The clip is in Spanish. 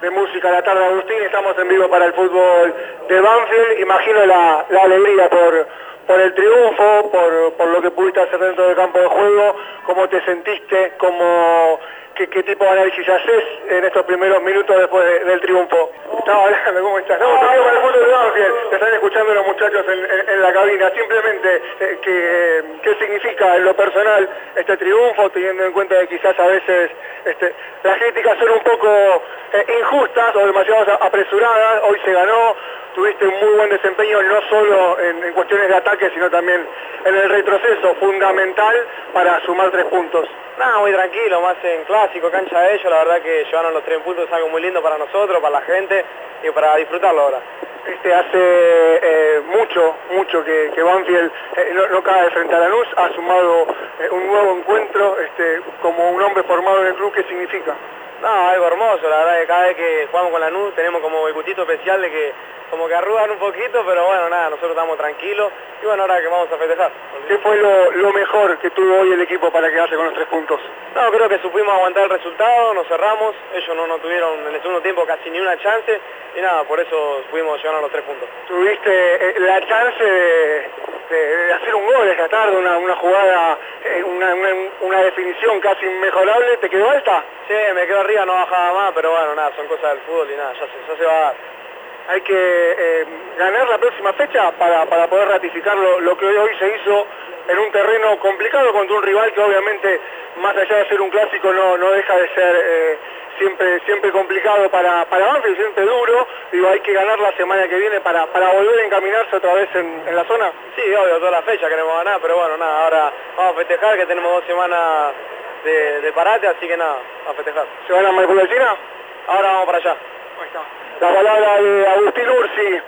de música la tarde, Agustín. Estamos en vivo para el fútbol de Banfield. Imagino la, alegría por, por el triunfo, por, por, lo que pudiste hacer dentro del campo de juego, cómo te sentiste, cómo, qué, tipo de análisis haces en estos primeros minutos después del triunfo. Estaba hablando, ¿cómo estás? Estamos para el de Banfield. Te están escuchando los muchachos en, la cabina. Simplemente, eh, ¿qué significa en lo personal este triunfo, teniendo en cuenta que quizás a veces este, las críticas son un poco eh, injustas o demasiado apresuradas, hoy se ganó, tuviste un muy buen desempeño no solo en, cuestiones de ataque, sino también en el retroceso, fundamental para sumar tres puntos. Nada, muy tranquilo, más en clásico, cancha de ellos, la verdad que llevaron los tres puntos es algo muy lindo para nosotros, para la gente y para disfrutarlo ahora. Este, hace eh, mucho, mucho que, Banfield eh, no, cae frente a Lanús, ha sumado un nuevo encuentro este, como un hombre formado en el club, ¿qué significa? No, algo hermoso, la verdad que cada vez que jugamos con la NUS tenemos como el gustito especial de que como que arrugan un poquito, pero bueno, nada, nosotros estamos tranquilos y bueno, ahora que vamos a festejar. ¿Qué fue lo, mejor que tuvo hoy el equipo para quedarse con los tres puntos? No, creo que supimos aguantar el resultado, nos cerramos, ellos no, no tuvieron en el segundo tiempo casi ni una chance y nada, por eso pudimos llegar a los tres puntos. ¿Tuviste eh, la chance de, hacer un gol esta tarde, una, una jugada, eh, una, una, definición casi inmejorable? ¿Te quedó alta? Sí, me quedo arriba, no bajaba más, pero bueno, nada, son cosas del fútbol y nada, ya se, ya se va a dar. Hay que eh, ganar la próxima fecha para, para poder ratificar lo, que hoy se hizo en un terreno complicado contra un rival que obviamente, más allá de ser un clásico, no, no deja de ser siempre siempre complicado para, para Banfield, siempre duro, digo, hay que ganar la semana que viene para, para volver a encaminarse otra vez en, la zona. Sí, obvio, toda la fecha queremos ganar, pero bueno, nada, ahora vamos a festejar que tenemos dos semanas de, parate, así que nada, a festejar. ¿Se van a China? Ahora vamos para allá. La palabra de Agustín Ursi,